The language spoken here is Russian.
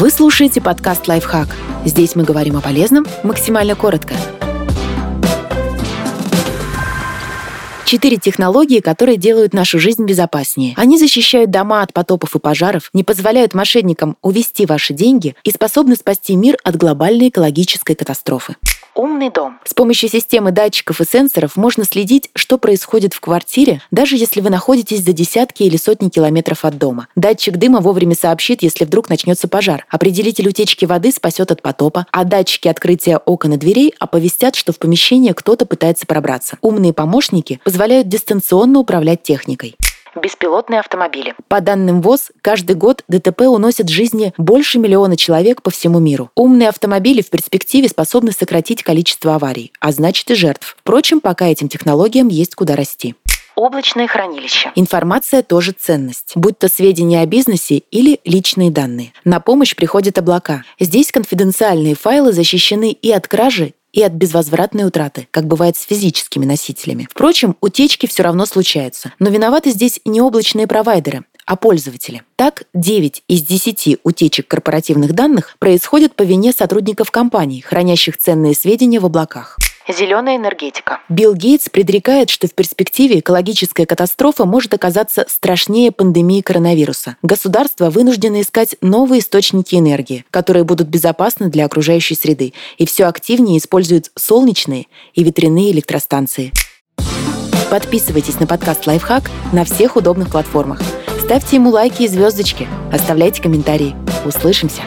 Вы слушаете подкаст «Лайфхак». Здесь мы говорим о полезном максимально коротко. Четыре технологии, которые делают нашу жизнь безопаснее. Они защищают дома от потопов и пожаров, не позволяют мошенникам увести ваши деньги и способны спасти мир от глобальной экологической катастрофы. Умный дом. С помощью системы датчиков и сенсоров можно следить, что происходит в квартире, даже если вы находитесь за десятки или сотни километров от дома. Датчик дыма вовремя сообщит, если вдруг начнется пожар. Определитель утечки воды спасет от потопа, а датчики открытия окон и дверей оповестят, что в помещение кто-то пытается пробраться. Умные помощники позволяют дистанционно управлять техникой беспилотные автомобили. По данным ВОЗ, каждый год ДТП уносит жизни больше миллиона человек по всему миру. Умные автомобили в перспективе способны сократить количество аварий, а значит и жертв. Впрочем, пока этим технологиям есть куда расти облачное хранилище. Информация тоже ценность, будь то сведения о бизнесе или личные данные. На помощь приходят облака. Здесь конфиденциальные файлы защищены и от кражи, и от безвозвратной утраты, как бывает с физическими носителями. Впрочем, утечки все равно случаются. Но виноваты здесь не облачные провайдеры, а пользователи. Так, 9 из 10 утечек корпоративных данных происходят по вине сотрудников компаний, хранящих ценные сведения в облаках. Зеленая энергетика. Билл Гейтс предрекает, что в перспективе экологическая катастрофа может оказаться страшнее пандемии коронавируса. Государства вынуждены искать новые источники энергии, которые будут безопасны для окружающей среды, и все активнее используют солнечные и ветряные электростанции. Подписывайтесь на подкаст «Лайфхак» на всех удобных платформах. Ставьте ему лайки и звездочки, оставляйте комментарии. Услышимся!